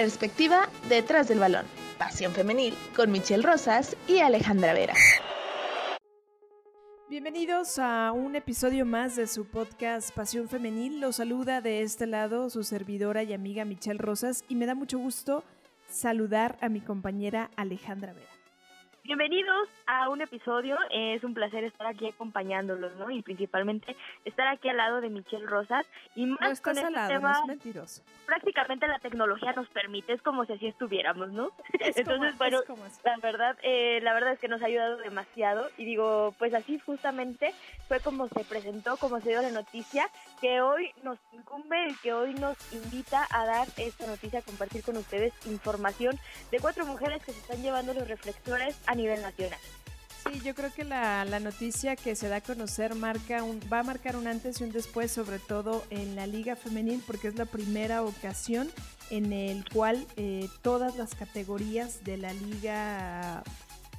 Perspectiva detrás del balón. Pasión femenil con Michelle Rosas y Alejandra Vera. Bienvenidos a un episodio más de su podcast Pasión Femenil. Los saluda de este lado su servidora y amiga Michelle Rosas y me da mucho gusto saludar a mi compañera Alejandra Vera. Bienvenidos a un episodio. Es un placer estar aquí acompañándolos, ¿no? Y principalmente estar aquí al lado de Michelle Rosas. Y más con este tema, mentiroso. Prácticamente la tecnología nos permite, es como si así estuviéramos, ¿no? Entonces, bueno, la verdad, eh, la verdad es que nos ha ayudado demasiado. Y digo, pues así justamente fue como se presentó, como se dio la noticia, que hoy nos incumbe, y que hoy nos invita a dar esta noticia, a compartir con ustedes información de cuatro mujeres que se están llevando los reflectores a nivel nacional. Sí, yo creo que la, noticia que se da a conocer marca un, va a marcar un antes y un después, sobre todo en la Liga Femenil, porque es la primera ocasión en el cual eh, todas las categorías de la Liga,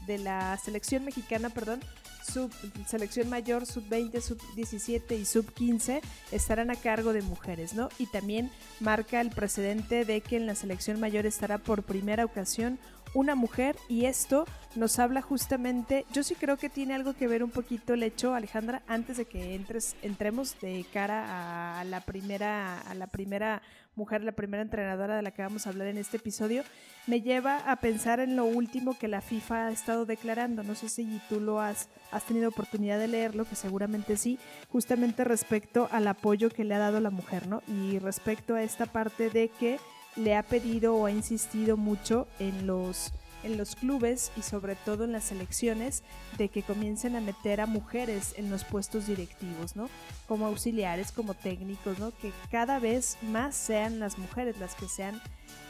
de la selección mexicana, perdón, sub selección mayor, sub 20, sub 17 y sub 15 estarán a cargo de mujeres, ¿no? Y también marca el precedente de que en la selección mayor estará por primera ocasión una mujer y esto nos habla justamente, yo sí creo que tiene algo que ver un poquito el hecho, Alejandra, antes de que entres, entremos de cara a la primera, a la primera mujer, la primera entrenadora de la que vamos a hablar en este episodio, me lleva a pensar en lo último que la FIFA ha estado declarando. No sé si tú lo has, has tenido oportunidad de leerlo, que seguramente sí, justamente respecto al apoyo que le ha dado la mujer, ¿no? Y respecto a esta parte de que le ha pedido o ha insistido mucho en los en los clubes y sobre todo en las selecciones de que comiencen a meter a mujeres en los puestos directivos, ¿no? Como auxiliares, como técnicos, ¿no? Que cada vez más sean las mujeres las que sean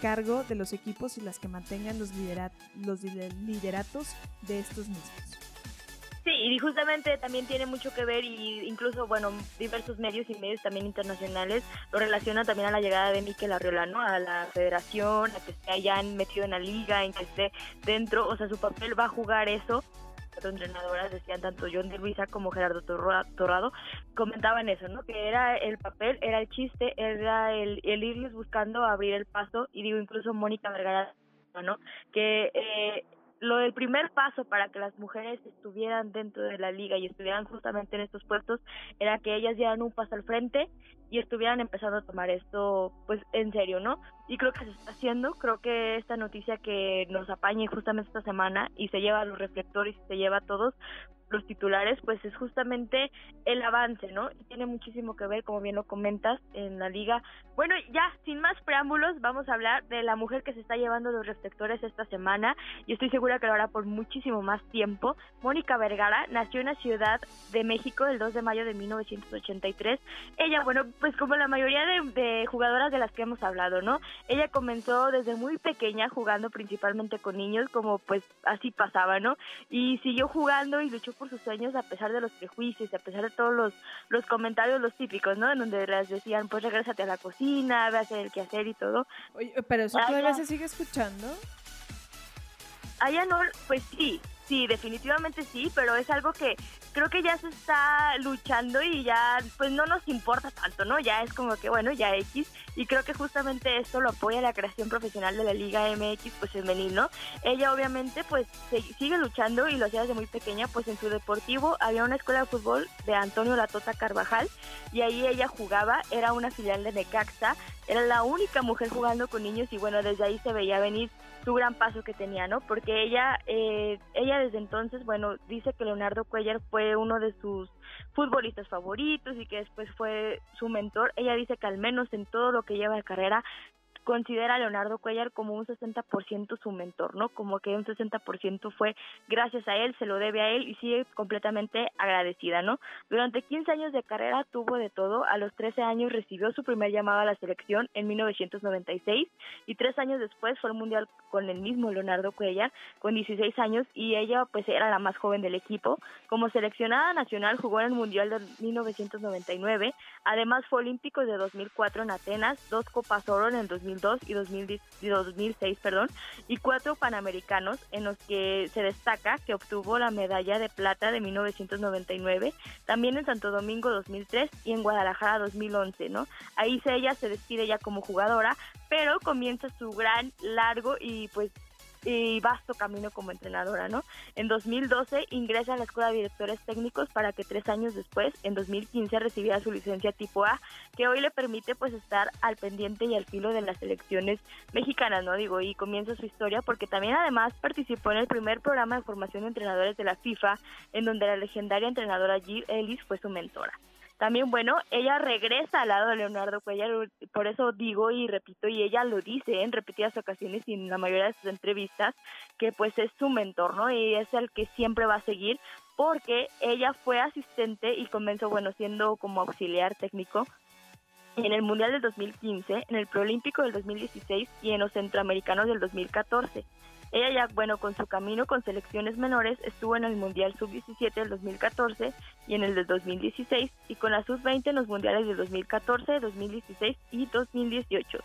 cargo de los equipos y las que mantengan los, los lideratos de estos mismos. Sí, y justamente también tiene mucho que ver y incluso, bueno, diversos medios y medios también internacionales lo relacionan también a la llegada de Miquel Arriola, ¿no? A la federación, a que se hayan metido en la liga, en que esté dentro, o sea, su papel va a jugar eso entrenadoras decían tanto John de Luisa como Gerardo Torrado comentaban eso, ¿no? Que era el papel, era el chiste, era el, el irles buscando abrir el paso y digo incluso Mónica Vergara, ¿no? Que eh, lo del primer paso para que las mujeres estuvieran dentro de la liga y estuvieran justamente en estos puestos era que ellas dieran un paso al frente y estuvieran empezando a tomar esto pues en serio, ¿no? Y creo que se está haciendo, creo que esta noticia que nos apañe justamente esta semana y se lleva a los reflectores y se lleva a todos, los titulares, pues es justamente el avance, ¿no? Y tiene muchísimo que ver, como bien lo comentas, en la liga. Bueno, ya, sin más preámbulos, vamos a hablar de la mujer que se está llevando los reflectores esta semana y estoy segura que lo hará por muchísimo más tiempo. Mónica Vergara nació en la Ciudad de México el 2 de mayo de 1983. Ella, bueno, pues como la mayoría de, jugadoras de las que hemos hablado, ¿no? Ella comenzó desde muy pequeña jugando principalmente con niños, como pues así pasaba, ¿no? Y siguió jugando y luchó por sus sueños a pesar de los prejuicios, a pesar de todos los, los comentarios, los típicos, ¿no? En donde les decían, pues regrésate a la cocina, ve a hacer el quehacer y todo. Oye, pero eso todavía se sigue escuchando. Allá no, pues sí, sí, definitivamente sí, pero es algo que creo que ya se está luchando y ya pues no nos importa tanto, ¿no? Ya es como que bueno, ya X y creo que justamente esto lo apoya la creación profesional de la Liga MX pues femenil, ¿no? Ella obviamente pues sigue luchando y lo hacía desde muy pequeña, pues en su deportivo había una escuela de fútbol de Antonio Latota Carvajal y ahí ella jugaba, era una filial de Necaxa, era la única mujer jugando con niños y bueno, desde ahí se veía venir su gran paso que tenía, ¿no? Porque ella, eh, ella desde entonces, bueno, dice que Leonardo Cuellar fue uno de sus futbolistas favoritos y que después fue su mentor. Ella dice que al menos en todo lo que lleva de carrera considera a Leonardo Cuellar como un 60% su mentor, ¿no? Como que un 60% fue gracias a él, se lo debe a él y sigue completamente agradecida, ¿no? Durante 15 años de carrera tuvo de todo, a los 13 años recibió su primer llamado a la selección en 1996 y tres años después fue al Mundial con el mismo Leonardo Cuellar con 16 años y ella pues era la más joven del equipo. Como seleccionada nacional jugó en el Mundial de 1999, además fue olímpico de 2004 en Atenas, dos Copas Oro en el 2000 2002 y, 2006, perdón, y cuatro panamericanos en los que se destaca que obtuvo la medalla de plata de 1999, también en Santo Domingo 2003 y en Guadalajara 2011, ¿no? Ahí se, ella se despide ya como jugadora, pero comienza su gran, largo y pues y vasto camino como entrenadora, ¿no? En 2012 ingresa a la Escuela de Directores Técnicos para que tres años después, en 2015, recibiera su licencia tipo A, que hoy le permite pues estar al pendiente y al filo de las elecciones mexicanas, ¿no? Digo, y comienza su historia porque también además participó en el primer programa de formación de entrenadores de la FIFA, en donde la legendaria entrenadora Jill Ellis fue su mentora. También, bueno, ella regresa al lado de Leonardo Cuellar, por eso digo y repito, y ella lo dice en repetidas ocasiones y en la mayoría de sus entrevistas, que pues es su mentor, ¿no? Y es el que siempre va a seguir, porque ella fue asistente y comenzó, bueno, siendo como auxiliar técnico en el Mundial del 2015, en el Proolímpico del 2016 y en los Centroamericanos del 2014. Ella ya, bueno, con su camino con selecciones menores estuvo en el Mundial Sub-17 del 2014 y en el del 2016 y con la Sub-20 en los Mundiales del 2014, 2016 y 2018.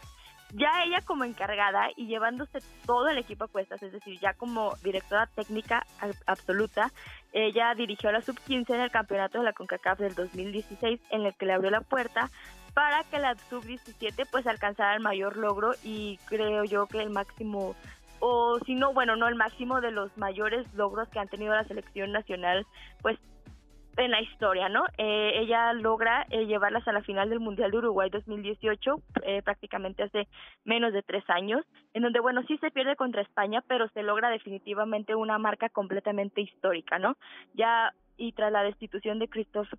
Ya ella como encargada y llevándose todo el equipo a cuestas, es decir, ya como directora técnica absoluta, ella dirigió a la Sub-15 en el campeonato de la CONCACAF del 2016 en el que le abrió la puerta para que la sub-17 pues alcanzara el mayor logro y creo yo que el máximo o si no, bueno, no el máximo de los mayores logros que han tenido la selección nacional, pues en la historia, ¿no? Eh, ella logra eh, llevarlas a la final del Mundial de Uruguay 2018, eh, prácticamente hace menos de tres años, en donde, bueno, sí se pierde contra España, pero se logra definitivamente una marca completamente histórica, ¿no? Ya y tras la destitución de,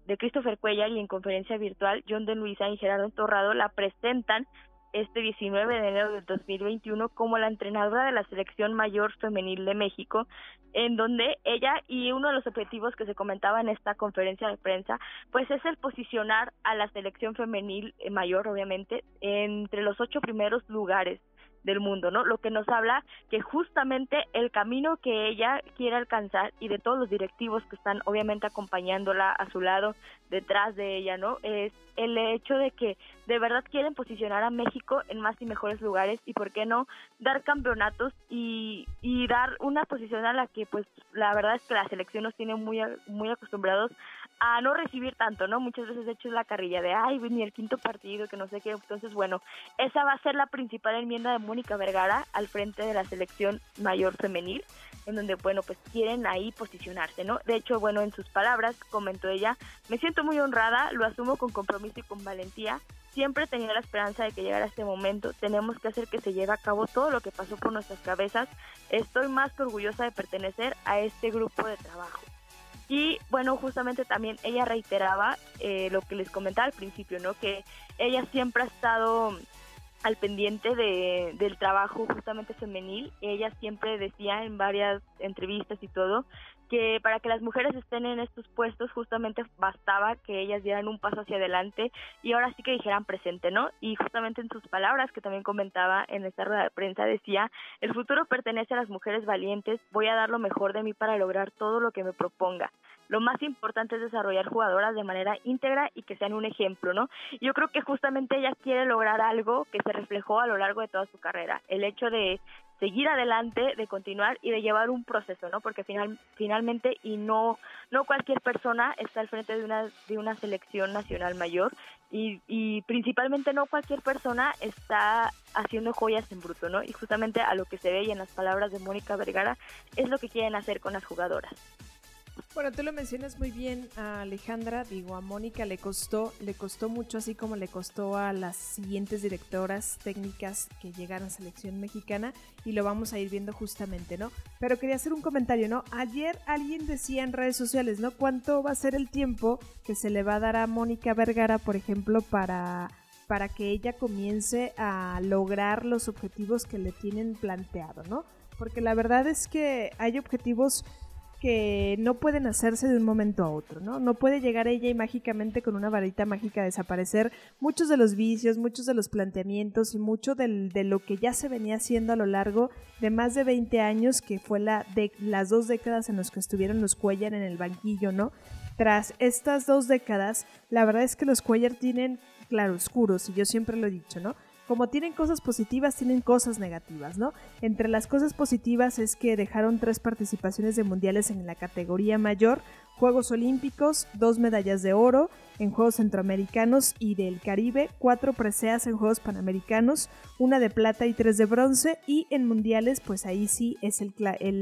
de Christopher Cuellar y en conferencia virtual, John de Luisa y Gerardo Torrado la presentan este 19 de enero del 2021 como la entrenadora de la selección mayor femenil de México, en donde ella y uno de los objetivos que se comentaba en esta conferencia de prensa, pues es el posicionar a la selección femenil mayor, obviamente, entre los ocho primeros lugares del mundo, ¿no? Lo que nos habla que justamente el camino que ella quiere alcanzar y de todos los directivos que están obviamente acompañándola a su lado, detrás de ella, ¿no? Es el hecho de que de verdad quieren posicionar a México en más y mejores lugares y por qué no dar campeonatos y, y dar una posición a la que pues la verdad es que la selección nos tiene muy muy acostumbrados a no recibir tanto, ¿no? Muchas veces he hecho la carrilla de, ay, ni el quinto partido, que no sé qué. Entonces, bueno, esa va a ser la principal enmienda de Mónica Vergara al frente de la selección mayor femenil, en donde, bueno, pues quieren ahí posicionarse, ¿no? De hecho, bueno, en sus palabras, comentó ella, me siento muy honrada, lo asumo con compromiso y con valentía. Siempre tenía la esperanza de que llegara este momento. Tenemos que hacer que se lleve a cabo todo lo que pasó por nuestras cabezas. Estoy más que orgullosa de pertenecer a este grupo de trabajo. Y bueno, justamente también ella reiteraba eh, lo que les comentaba al principio, ¿no? Que ella siempre ha estado al pendiente de, del trabajo justamente femenil. Ella siempre decía en varias entrevistas y todo que para que las mujeres estén en estos puestos justamente bastaba que ellas dieran un paso hacia adelante y ahora sí que dijeran presente, ¿no? Y justamente en sus palabras, que también comentaba en esta rueda de prensa, decía, el futuro pertenece a las mujeres valientes, voy a dar lo mejor de mí para lograr todo lo que me proponga. Lo más importante es desarrollar jugadoras de manera íntegra y que sean un ejemplo, ¿no? Yo creo que justamente ella quiere lograr algo que se reflejó a lo largo de toda su carrera, el hecho de seguir adelante, de continuar y de llevar un proceso, ¿no? Porque final, finalmente y no no cualquier persona está al frente de una de una selección nacional mayor y, y principalmente no cualquier persona está haciendo joyas en bruto, ¿no? Y justamente a lo que se ve y en las palabras de Mónica Vergara es lo que quieren hacer con las jugadoras. Bueno, tú lo mencionas muy bien a Alejandra, digo, a Mónica le costó, le costó mucho, así como le costó a las siguientes directoras técnicas que llegaron a selección mexicana, y lo vamos a ir viendo justamente, ¿no? Pero quería hacer un comentario, ¿no? Ayer alguien decía en redes sociales, ¿no? ¿Cuánto va a ser el tiempo que se le va a dar a Mónica Vergara, por ejemplo, para para que ella comience a lograr los objetivos que le tienen planteado, ¿no? Porque la verdad es que hay objetivos que no pueden hacerse de un momento a otro, ¿no? No puede llegar ella y mágicamente con una varita mágica desaparecer muchos de los vicios, muchos de los planteamientos y mucho de lo que ya se venía haciendo a lo largo de más de 20 años, que fue la de, las dos décadas en las que estuvieron los Cuellar en el banquillo, ¿no? Tras estas dos décadas, la verdad es que los Cuellar tienen claroscuros, y yo siempre lo he dicho, ¿no? Como tienen cosas positivas, tienen cosas negativas, ¿no? Entre las cosas positivas es que dejaron tres participaciones de mundiales en la categoría mayor, Juegos Olímpicos, dos medallas de oro en Juegos Centroamericanos y del Caribe, cuatro preseas en Juegos Panamericanos, una de plata y tres de bronce, y en mundiales, pues ahí sí es el,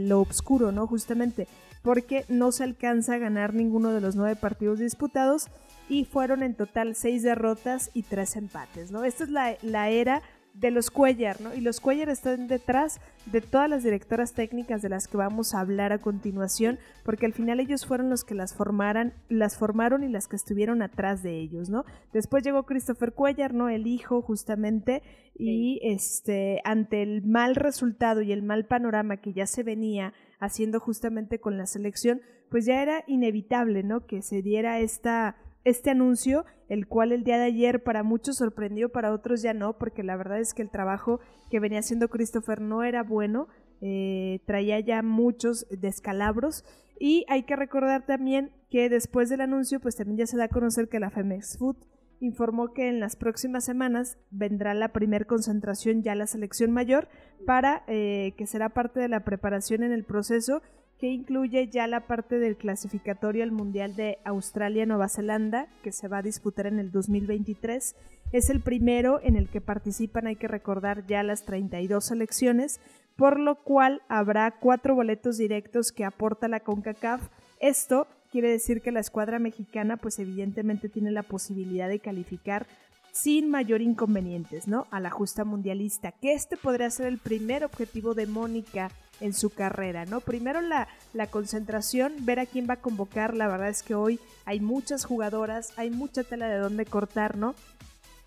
lo oscuro, ¿no? Justamente porque no se alcanza a ganar ninguno de los nueve partidos disputados y fueron en total seis derrotas y tres empates, ¿no? Esta es la, la era de los Cuellar, ¿no? Y los Cuellar están detrás de todas las directoras técnicas de las que vamos a hablar a continuación, porque al final ellos fueron los que las formaran, las formaron y las que estuvieron atrás de ellos, ¿no? Después llegó Christopher Cuellar, ¿no? El hijo, justamente, y este, ante el mal resultado y el mal panorama que ya se venía haciendo justamente con la selección, pues ya era inevitable, ¿no? Que se diera esta este anuncio, el cual el día de ayer para muchos sorprendió, para otros ya no, porque la verdad es que el trabajo que venía haciendo Christopher no era bueno, eh, traía ya muchos descalabros. Y hay que recordar también que después del anuncio pues también ya se da a conocer que la Femex Food informó que en las próximas semanas vendrá la primer concentración ya la selección mayor para eh, que será parte de la preparación en el proceso que incluye ya la parte del clasificatorio al Mundial de Australia-Nueva Zelanda, que se va a disputar en el 2023. Es el primero en el que participan, hay que recordar, ya las 32 selecciones, por lo cual habrá cuatro boletos directos que aporta la CONCACAF. Esto quiere decir que la escuadra mexicana, pues evidentemente tiene la posibilidad de calificar sin mayor inconvenientes, ¿no? A la justa mundialista, que este podría ser el primer objetivo de Mónica en su carrera, ¿no? Primero la, la concentración, ver a quién va a convocar, la verdad es que hoy hay muchas jugadoras, hay mucha tela de dónde cortar, ¿no?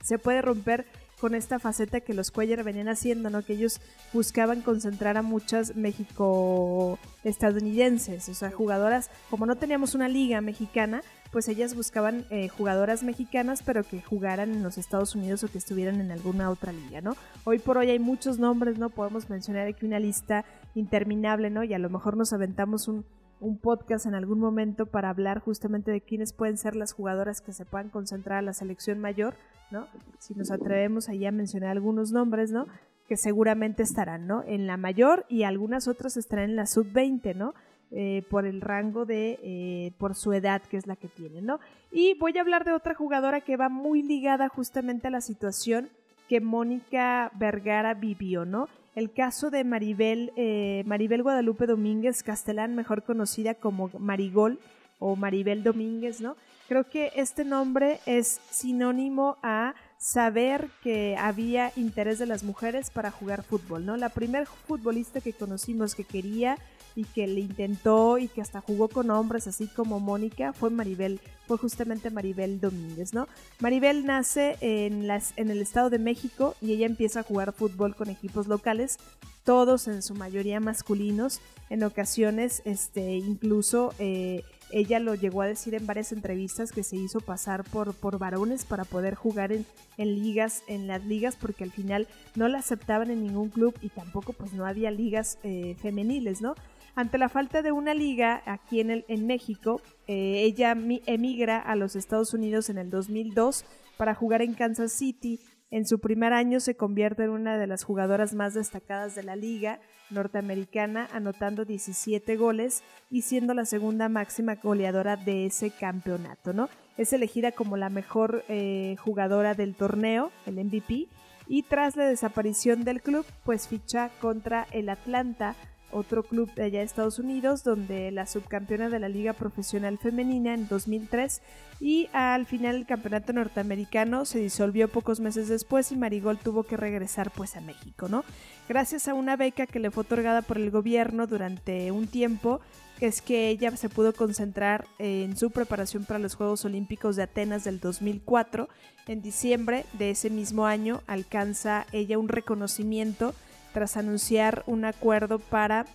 Se puede romper con esta faceta que los Cuellar venían haciendo, ¿no? Que ellos buscaban concentrar a muchas México estadounidenses, o sea, jugadoras, como no teníamos una liga mexicana, pues ellas buscaban eh, jugadoras mexicanas, pero que jugaran en los Estados Unidos o que estuvieran en alguna otra liga, ¿no? Hoy por hoy hay muchos nombres, ¿no? Podemos mencionar aquí una lista interminable, ¿no? Y a lo mejor nos aventamos un, un podcast en algún momento para hablar justamente de quiénes pueden ser las jugadoras que se puedan concentrar a la selección mayor, ¿no? Si nos atrevemos ahí a mencionar algunos nombres, ¿no? Que seguramente estarán, ¿no? En la mayor y algunas otras estarán en la sub-20, ¿no? Eh, por el rango de, eh, por su edad que es la que tiene, ¿no? Y voy a hablar de otra jugadora que va muy ligada justamente a la situación que Mónica Vergara vivió, ¿no? El caso de Maribel, eh, Maribel Guadalupe Domínguez Castellán, mejor conocida como Marigol o Maribel Domínguez, ¿no? Creo que este nombre es sinónimo a saber que había interés de las mujeres para jugar fútbol, ¿no? La primer futbolista que conocimos que quería y que le intentó y que hasta jugó con hombres así como Mónica fue Maribel, fue justamente Maribel Domínguez, ¿no? Maribel nace en, las, en el Estado de México y ella empieza a jugar fútbol con equipos locales, todos en su mayoría masculinos, en ocasiones este, incluso... Eh, ella lo llegó a decir en varias entrevistas que se hizo pasar por, por varones para poder jugar en, en, ligas, en las ligas, porque al final no la aceptaban en ningún club y tampoco pues no había ligas eh, femeniles, ¿no? Ante la falta de una liga aquí en, el, en México, eh, ella emigra a los Estados Unidos en el 2002 para jugar en Kansas City. En su primer año se convierte en una de las jugadoras más destacadas de la liga norteamericana, anotando 17 goles y siendo la segunda máxima goleadora de ese campeonato, ¿no? Es elegida como la mejor eh, jugadora del torneo, el MVP, y tras la desaparición del club, pues ficha contra el Atlanta otro club de allá de Estados Unidos, donde la subcampeona de la Liga Profesional Femenina en 2003 y al final el campeonato norteamericano se disolvió pocos meses después y Marigol tuvo que regresar pues a México, ¿no? Gracias a una beca que le fue otorgada por el gobierno durante un tiempo, es que ella se pudo concentrar en su preparación para los Juegos Olímpicos de Atenas del 2004. En diciembre de ese mismo año alcanza ella un reconocimiento tras anunciar un acuerdo para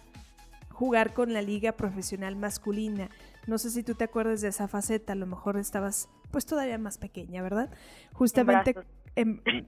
jugar con la liga profesional masculina. No sé si tú te acuerdas de esa faceta, a lo mejor estabas pues todavía más pequeña, ¿verdad? Justamente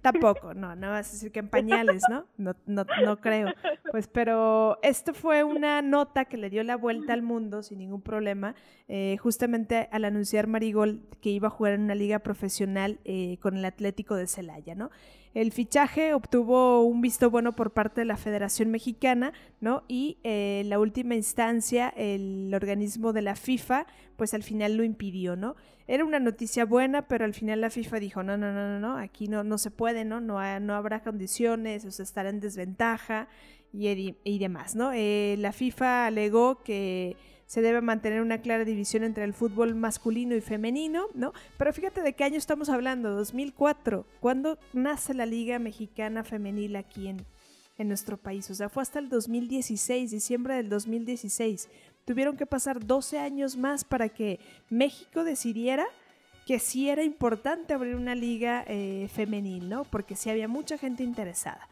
tampoco, no, no vas a decir que en pañales, ¿no? ¿no? No, no creo. Pues, pero esto fue una nota que le dio la vuelta al mundo sin ningún problema, eh, justamente al anunciar Marigol que iba a jugar en una liga profesional eh, con el Atlético de Celaya, ¿no? El fichaje obtuvo un visto bueno por parte de la Federación Mexicana, ¿no? Y eh, la última instancia, el organismo de la FIFA, pues al final lo impidió, ¿no? Era una noticia buena, pero al final la FIFA dijo, no, no, no, no, no, aquí no, no se puede, ¿no? No, no habrá condiciones, o sea, estará en desventaja y, y demás, ¿no? Eh, la FIFA alegó que se debe mantener una clara división entre el fútbol masculino y femenino, ¿no? Pero fíjate de qué año estamos hablando, 2004, ¿cuándo nace la Liga Mexicana Femenil aquí en, en nuestro país? O sea, fue hasta el 2016, diciembre del 2016. Tuvieron que pasar 12 años más para que México decidiera que sí era importante abrir una liga eh, femenil, ¿no? Porque sí había mucha gente interesada.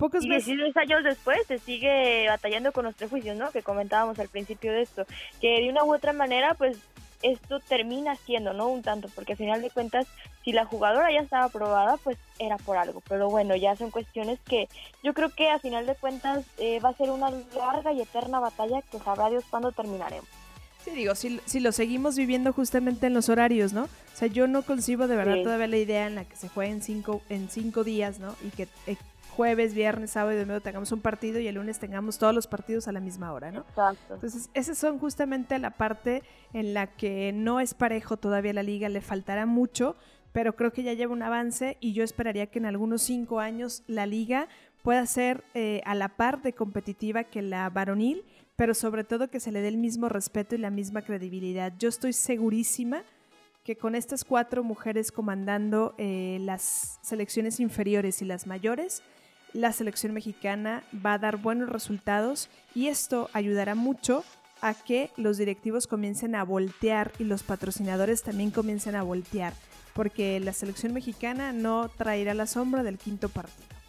Pocos y 16 años después se sigue batallando con los prejuicios, ¿no? Que comentábamos al principio de esto, que de una u otra manera, pues esto termina siendo, ¿no? Un tanto, porque al final de cuentas, si la jugadora ya estaba aprobada, pues era por algo. Pero bueno, ya son cuestiones que yo creo que a final de cuentas eh, va a ser una larga y eterna batalla que sabrá Dios cuándo terminaremos. Sí, digo, si, si, lo seguimos viviendo justamente en los horarios, ¿no? O sea, yo no concibo de verdad todavía la idea en la que se juegue en cinco, en cinco días, ¿no? Y que eh, jueves, viernes, sábado y domingo tengamos un partido y el lunes tengamos todos los partidos a la misma hora, ¿no? Exacto. Entonces, esas son justamente la parte en la que no es parejo todavía la liga, le faltará mucho, pero creo que ya lleva un avance y yo esperaría que en algunos cinco años la liga pueda ser eh, a la par de competitiva que la varonil, pero sobre todo que se le dé el mismo respeto y la misma credibilidad. Yo estoy segurísima que con estas cuatro mujeres comandando eh, las selecciones inferiores y las mayores, la selección mexicana va a dar buenos resultados y esto ayudará mucho a que los directivos comiencen a voltear y los patrocinadores también comiencen a voltear, porque la selección mexicana no traerá la sombra del quinto partido.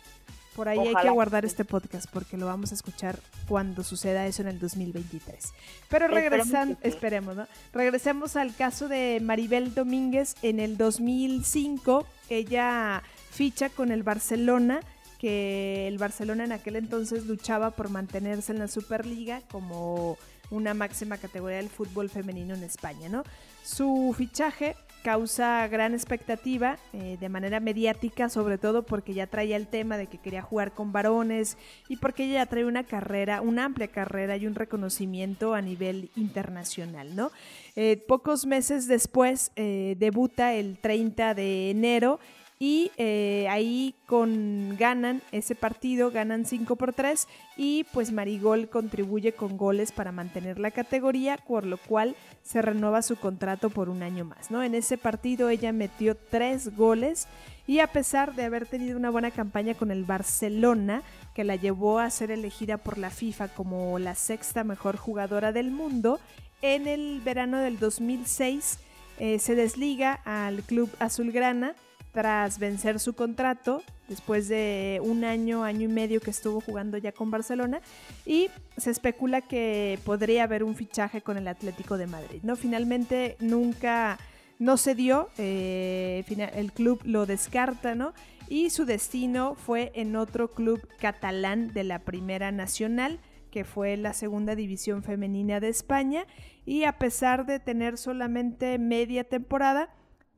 Por ahí hay que guardar este podcast porque lo vamos a escuchar cuando suceda eso en el 2023. Pero regresando, esperemos, ¿no? Regresemos al caso de Maribel Domínguez en el 2005. Ella ficha con el Barcelona que el Barcelona en aquel entonces luchaba por mantenerse en la Superliga como una máxima categoría del fútbol femenino en España, ¿no? Su fichaje causa gran expectativa eh, de manera mediática, sobre todo porque ya traía el tema de que quería jugar con varones y porque ella ya trae una carrera, una amplia carrera y un reconocimiento a nivel internacional, ¿no? Eh, pocos meses después eh, debuta el 30 de enero y eh, ahí con ganan ese partido, ganan 5 por 3 y pues Marigol contribuye con goles para mantener la categoría, por lo cual se renueva su contrato por un año más, ¿no? En ese partido ella metió 3 goles y a pesar de haber tenido una buena campaña con el Barcelona, que la llevó a ser elegida por la FIFA como la sexta mejor jugadora del mundo, en el verano del 2006 eh, se desliga al club azulgrana tras vencer su contrato después de un año, año y medio que estuvo jugando ya con Barcelona y se especula que podría haber un fichaje con el Atlético de Madrid. ¿no? Finalmente nunca no se dio, eh, el club lo descarta, ¿no? Y su destino fue en otro club catalán de la Primera Nacional, que fue la segunda división femenina de España, y a pesar de tener solamente media temporada,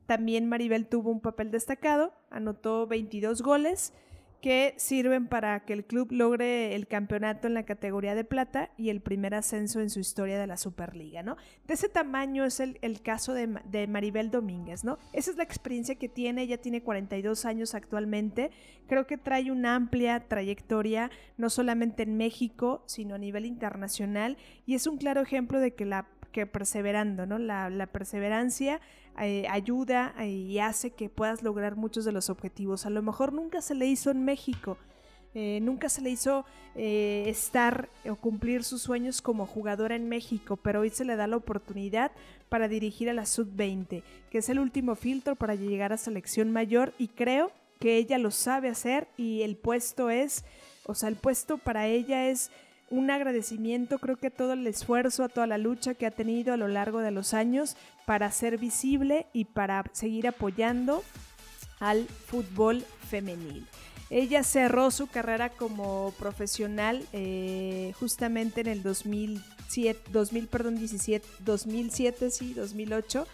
también Maribel tuvo un papel destacado, anotó 22 goles que sirven para que el club logre el campeonato en la categoría de plata y el primer ascenso en su historia de la Superliga, ¿no? De ese tamaño es el, caso de, de, Maribel Domínguez, ¿no? Esa es la experiencia que tiene, ella tiene 42 años actualmente, creo que trae una amplia trayectoria, no solamente en México, sino a nivel internacional, y es un claro ejemplo de que la que perseverando, ¿no? La, la perseverancia eh, ayuda eh, y hace que puedas lograr muchos de los objetivos. A lo mejor nunca se le hizo en México, eh, nunca se le hizo estar o cumplir sus sueños como jugadora en México, pero hoy se le da la oportunidad para dirigir a la sub-20, que es el último filtro para llegar a selección mayor y creo que ella lo sabe hacer y el puesto es, o sea, el puesto para ella es un agradecimiento, creo que todo el esfuerzo, a toda la lucha que ha tenido a lo largo de los años para ser visible y para seguir apoyando al fútbol femenil. Ella cerró su carrera como profesional eh, justamente en el 2007, 2000, perdón, 17, 2007, sí, 2008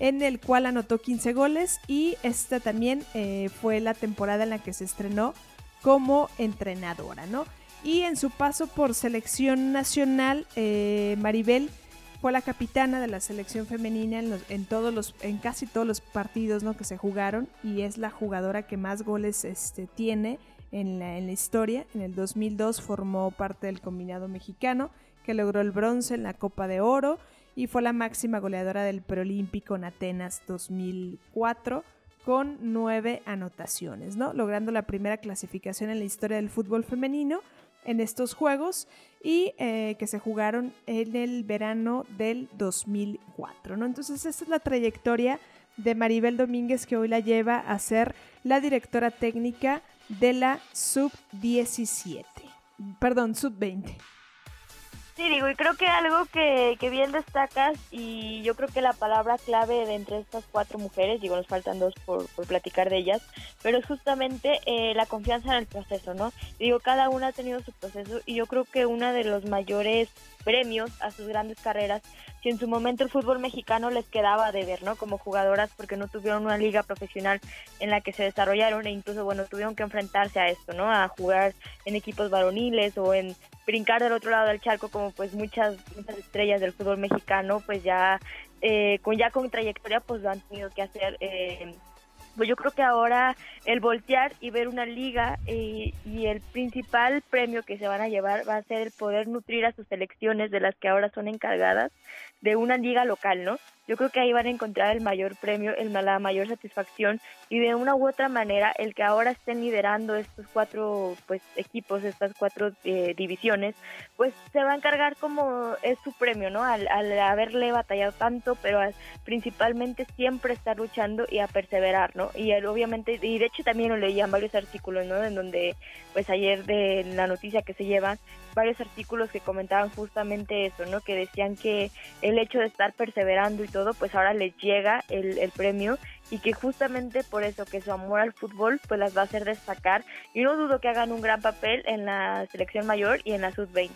en el cual anotó 15 goles y esta también eh, fue la temporada en la que se estrenó como entrenadora, ¿no? Y en su paso por selección nacional, eh, Maribel fue la capitana de la selección femenina en, todos los, en casi todos los partidos ¿no? que se jugaron y es la jugadora que más goles este, tiene en la, en la historia. En el 2002 formó parte del combinado mexicano que logró el bronce en la Copa de Oro y fue la máxima goleadora del preolímpico en Atenas 2004 con nueve anotaciones, ¿no? logrando la primera clasificación en la historia del fútbol femenino en estos Juegos y eh, que se jugaron en el verano del 2004. ¿no? Entonces, esta es la trayectoria de Maribel Domínguez que hoy la lleva a ser la directora técnica de la sub-17, perdón, sub-20. Sí, digo, y creo que algo que, que, bien destacas, y yo creo que la palabra clave de entre estas cuatro mujeres, digo, nos faltan dos por, por platicar de ellas, pero es justamente eh, la confianza en el proceso, ¿no? digo, cada una ha tenido su proceso, y yo creo que uno de los mayores premios a sus grandes carreras, si en su momento el fútbol mexicano les quedaba de ver, ¿no? Como jugadoras, porque no tuvieron una liga profesional en la que se desarrollaron e incluso, bueno, tuvieron que enfrentarse a esto, ¿no? A jugar en equipos varoniles o en brincar del otro lado del charco como pues muchas, muchas estrellas del fútbol mexicano pues ya eh, con ya con trayectoria pues lo han tenido que hacer eh, pues yo creo que ahora el voltear y ver una liga eh, y el principal premio que se van a llevar va a ser el poder nutrir a sus selecciones de las que ahora son encargadas de una liga local, ¿no? yo creo que ahí van a encontrar el mayor premio, el, la mayor satisfacción y de una u otra manera el que ahora estén liderando estos cuatro pues equipos, estas cuatro eh, divisiones, pues se va a encargar como es su premio, ¿no? Al, haberle batallado tanto, pero principalmente siempre estar luchando y a perseverar, ¿no? Y obviamente, y de hecho también lo leía en varios artículos, ¿no? En donde pues ayer de la noticia que se lleva, varios artículos que comentaban justamente eso, ¿no? Que decían que el hecho de estar perseverando y todo, pues ahora les llega el premio y que justamente por eso que su amor al fútbol pues las va a hacer destacar y no dudo que hagan un gran papel en la selección mayor y en la sub-20.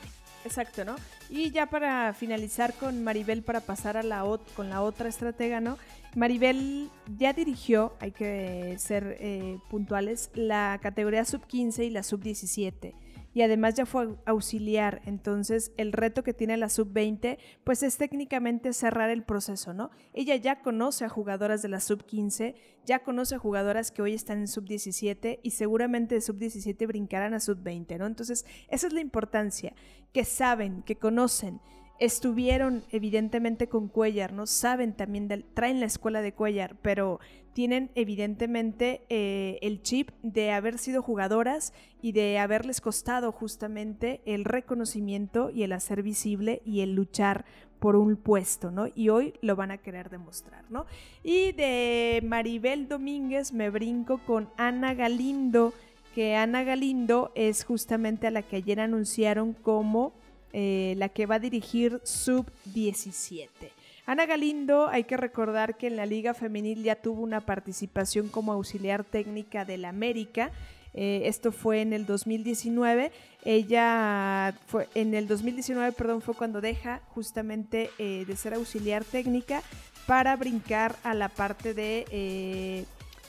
Exacto, ¿no? Y ya para finalizar con Maribel, para pasar a la con la otra estratega, ¿no? Maribel ya dirigió, hay que ser eh, puntuales, la categoría sub-15 y la sub-17 y además ya fue auxiliar. Entonces, el reto que tiene la sub-20, pues es técnicamente cerrar el proceso, ¿no? Ella ya conoce a jugadoras de la sub-15, ya conoce a jugadoras que hoy están en sub-17 y seguramente de sub-17 brincarán a sub-20, ¿no? Entonces, esa es la importancia, que saben, que conocen estuvieron evidentemente con Cuellar, ¿no? Saben también, traen la escuela de Cuellar, pero tienen evidentemente eh, el chip de haber sido jugadoras y de haberles costado justamente el reconocimiento y el hacer visible y el luchar por un puesto, ¿no? Y hoy lo van a querer demostrar, ¿no? Y de Maribel Domínguez me brinco con Ana Galindo, que Ana Galindo es justamente a la que ayer anunciaron como eh, la que va a dirigir Sub 17. Ana Galindo, hay que recordar que en la Liga Femenil ya tuvo una participación como auxiliar técnica del América. Eh, esto fue en el 2019. Ella fue en el 2019, perdón, fue cuando deja justamente eh, de ser auxiliar técnica para brincar a la parte de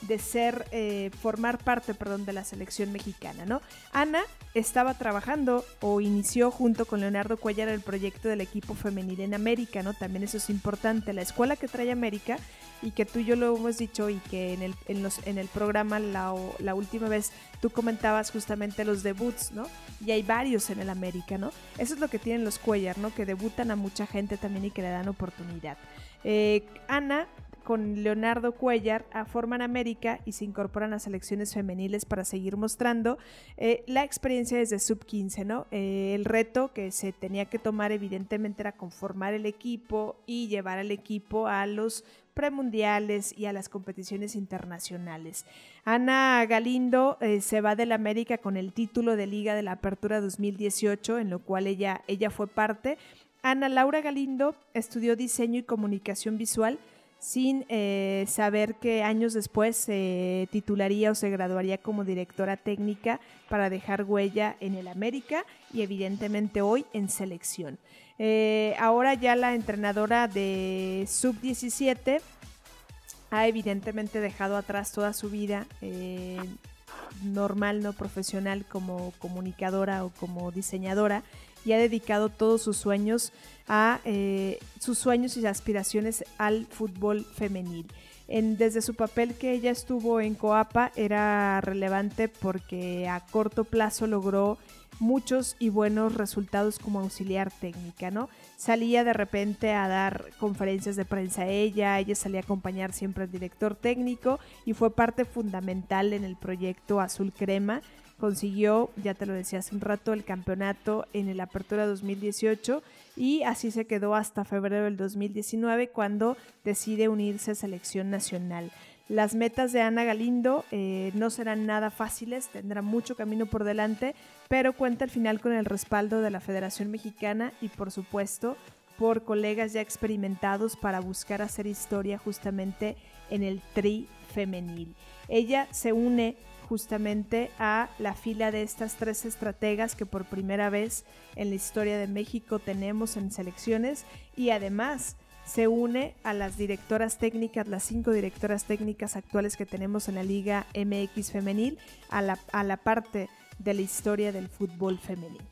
de ser, eh, formar parte, perdón, de la selección mexicana, ¿no? Ana estaba trabajando o inició junto con Leonardo Cuellar el proyecto del equipo femenil en América, ¿no? También eso es importante, la escuela que trae América y que tú y yo lo hemos dicho y que en el, en los, en el programa la, la última vez tú comentabas justamente los debuts, ¿no? Y hay varios en el América, ¿no? Eso es lo que tienen los Cuellar, ¿no? Que debutan a mucha gente también y que le dan oportunidad. Eh, Ana con Leonardo Cuellar a Forman América y se incorporan a selecciones femeniles para seguir mostrando eh, la experiencia desde sub 15, ¿no? Eh, el reto que se tenía que tomar evidentemente era conformar el equipo y llevar al equipo a los premundiales y a las competiciones internacionales. Ana Galindo eh, se va del América con el título de Liga de la Apertura 2018, en lo cual ella, ella fue parte. Ana Laura Galindo estudió diseño y comunicación visual sin eh, saber que años después se titularía o se graduaría como directora técnica para dejar huella en el América y evidentemente hoy en selección. Eh, ahora ya la entrenadora de sub-17 ha evidentemente dejado atrás toda su vida eh, normal, no profesional como comunicadora o como diseñadora y ha dedicado todos sus sueños a eh, sus sueños y aspiraciones al fútbol femenil. En, desde su papel que ella estuvo en Coapa era relevante porque a corto plazo logró muchos y buenos resultados como auxiliar técnica, ¿no? Salía de repente a dar conferencias de prensa ella, ella salía a acompañar siempre al director técnico y fue parte fundamental en el proyecto Azul Crema. Consiguió, ya te lo decía hace un rato, el campeonato en el Apertura 2018 y así se quedó hasta febrero del 2019 cuando decide unirse a selección nacional. Las metas de Ana Galindo eh, no serán nada fáciles, tendrá mucho camino por delante, pero cuenta al final con el respaldo de la Federación Mexicana y por supuesto por colegas ya experimentados para buscar hacer historia justamente en el tri femenil. Ella se une justamente a la fila de estas tres estrategas que por primera vez en la historia de México tenemos en selecciones y además se une a las directoras técnicas, las cinco directoras técnicas actuales que tenemos en la Liga MX femenil, a la, a la parte de la historia del fútbol femenil.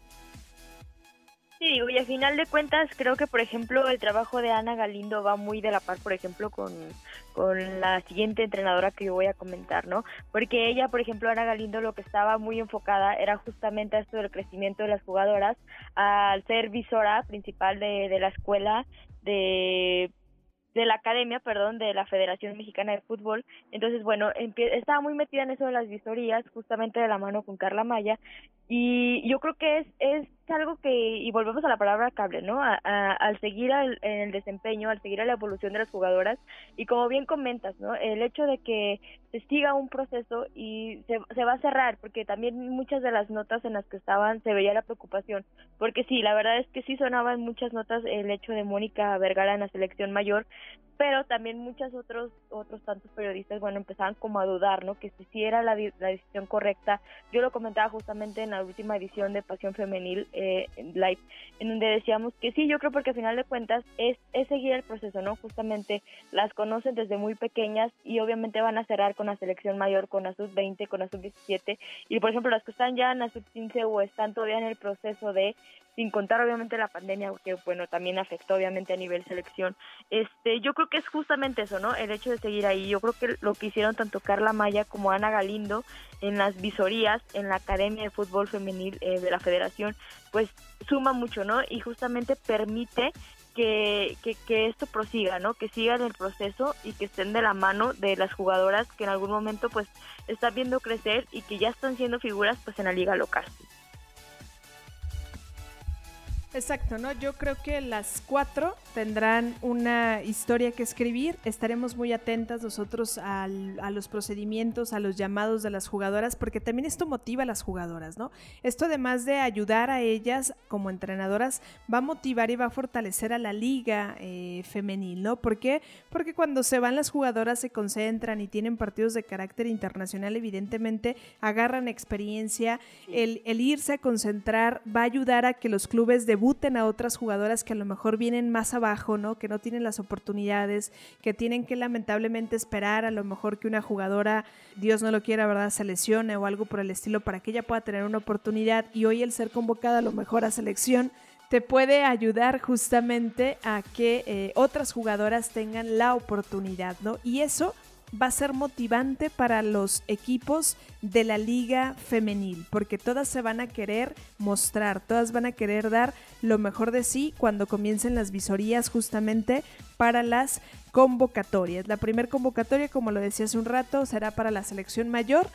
Sí, digo, y al final de cuentas creo que, por ejemplo, el trabajo de Ana Galindo va muy de la par, por ejemplo, con, con la siguiente entrenadora que yo voy a comentar, ¿no? Porque ella, por ejemplo, Ana Galindo lo que estaba muy enfocada era justamente esto del crecimiento de las jugadoras, al ser visora principal de, de la escuela de de la academia, perdón, de la Federación Mexicana de Fútbol. Entonces, bueno, estaba muy metida en eso de las visorías, justamente de la mano con Carla Maya, y yo creo que es, es algo que, y volvemos a la palabra cable, ¿no? al seguir en el desempeño, al seguir a la evolución de las jugadoras, y como bien comentas, ¿no? El hecho de que se siga un proceso y se, se va a cerrar, porque también muchas de las notas en las que estaban se veía la preocupación, porque sí, la verdad es que sí sonaban muchas notas el hecho de Mónica Vergara en la selección mayor, pero también muchos otros otros tantos periodistas bueno empezaban como a dudar no que si era la, la decisión correcta. Yo lo comentaba justamente en la última edición de Pasión Femenil eh, live en donde decíamos que sí yo creo porque al final de cuentas es es seguir el proceso no justamente las conocen desde muy pequeñas y obviamente van a cerrar con la selección mayor con la sub 20 con la sub 17 y por ejemplo las que están ya en la sub 15 o están todavía en el proceso de sin contar obviamente la pandemia que bueno también afectó obviamente a nivel selección. Este yo creo que es justamente eso no el hecho de seguir ahí yo creo que lo que hicieron tanto Carla Maya como Ana Galindo en las visorías en la academia de fútbol femenil eh, de la Federación pues suma mucho no y justamente permite que, que, que, esto prosiga, ¿no? Que sigan el proceso y que estén de la mano de las jugadoras que en algún momento pues están viendo crecer y que ya están siendo figuras pues en la liga local. Exacto, ¿no? Yo creo que las cuatro tendrán una historia que escribir. Estaremos muy atentas nosotros a los procedimientos, a los llamados de las jugadoras, porque también esto motiva a las jugadoras, ¿no? Esto además de ayudar a ellas como entrenadoras, va a motivar y va a fortalecer a la liga eh, femenil, ¿no? ¿Por qué? Porque cuando se van las jugadoras se concentran y tienen partidos de carácter internacional, evidentemente agarran experiencia. El, el irse a concentrar va a ayudar a que los clubes de a otras jugadoras que a lo mejor vienen más abajo, ¿no? Que no tienen las oportunidades, que tienen que lamentablemente esperar a lo mejor que una jugadora, Dios no lo quiera, ¿verdad?, se lesione o algo por el estilo para que ella pueda tener una oportunidad y hoy el ser convocada a lo mejor a selección te puede ayudar justamente a que eh, otras jugadoras tengan la oportunidad, ¿no? Y eso va a ser motivante para los equipos de la liga femenil, porque todas se van a querer mostrar, todas van a querer dar lo mejor de sí cuando comiencen las visorías justamente para las convocatorias. La primera convocatoria, como lo decía hace un rato, será para la selección mayor,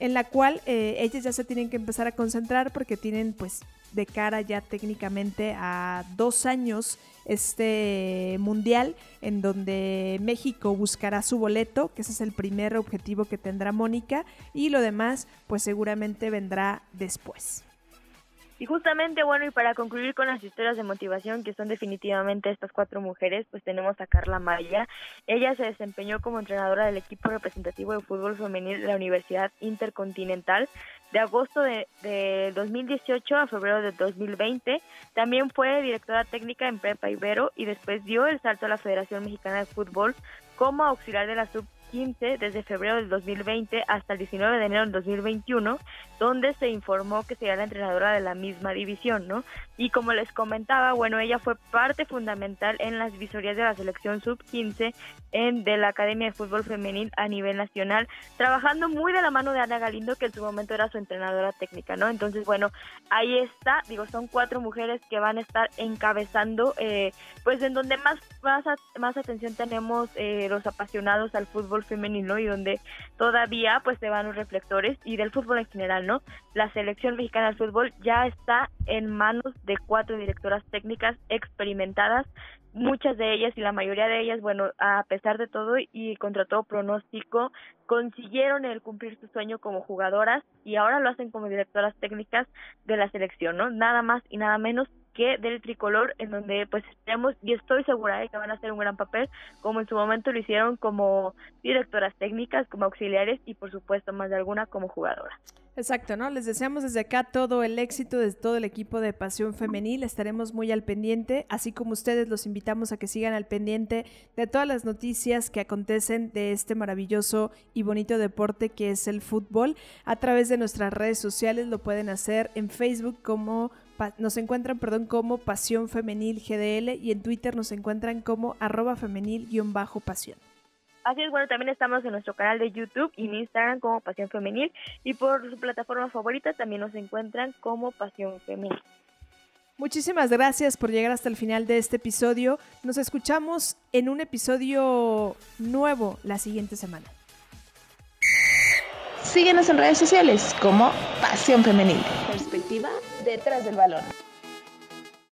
en la cual eh, ellas ya se tienen que empezar a concentrar porque tienen pues de cara ya técnicamente a dos años este mundial en donde México buscará su boleto, que ese es el primer objetivo que tendrá Mónica, y lo demás pues seguramente vendrá después. Y justamente, bueno, y para concluir con las historias de motivación, que son definitivamente estas cuatro mujeres, pues tenemos a Carla Maya. Ella se desempeñó como entrenadora del equipo representativo de fútbol femenil de la Universidad Intercontinental de agosto de, de 2018 a febrero de 2020. También fue directora técnica en Prepa Ibero y después dio el salto a la Federación Mexicana de Fútbol como auxiliar de la sub 15 desde febrero del 2020 hasta el 19 de enero del 2021, donde se informó que sería la entrenadora de la misma división, ¿no? Y como les comentaba, bueno, ella fue parte fundamental en las visorías de la selección sub-15 en de la Academia de Fútbol Femenil a nivel nacional, trabajando muy de la mano de Ana Galindo, que en su momento era su entrenadora técnica, ¿no? Entonces, bueno, ahí está, digo, son cuatro mujeres que van a estar encabezando, eh, pues en donde más, más, más atención tenemos eh, los apasionados al fútbol femenino y donde todavía pues se van los reflectores y del fútbol en general, ¿no? La selección mexicana de fútbol ya está en manos de cuatro directoras técnicas experimentadas, muchas de ellas y la mayoría de ellas, bueno, a pesar de todo y contra todo pronóstico, consiguieron el cumplir su sueño como jugadoras y ahora lo hacen como directoras técnicas de la selección, ¿no? Nada más y nada menos que del tricolor, en donde pues esperamos y estoy segura de que van a hacer un gran papel, como en su momento lo hicieron como directoras técnicas, como auxiliares y por supuesto más de alguna como jugadora. Exacto, ¿no? Les deseamos desde acá todo el éxito de todo el equipo de Pasión Femenil. Estaremos muy al pendiente, así como ustedes los invitamos a que sigan al pendiente de todas las noticias que acontecen de este maravilloso y bonito deporte que es el fútbol. A través de nuestras redes sociales lo pueden hacer en Facebook como nos encuentran, perdón, como Pasión Femenil GDL y en Twitter nos encuentran como arroba femenil-pasión. Así es, bueno, también estamos en nuestro canal de YouTube y en Instagram como Pasión Femenil y por su plataforma favorita también nos encuentran como Pasión Femenil. Muchísimas gracias por llegar hasta el final de este episodio. Nos escuchamos en un episodio nuevo la siguiente semana. Síguenos en redes sociales como Pasión Femenil. Perspectiva detrás del balón.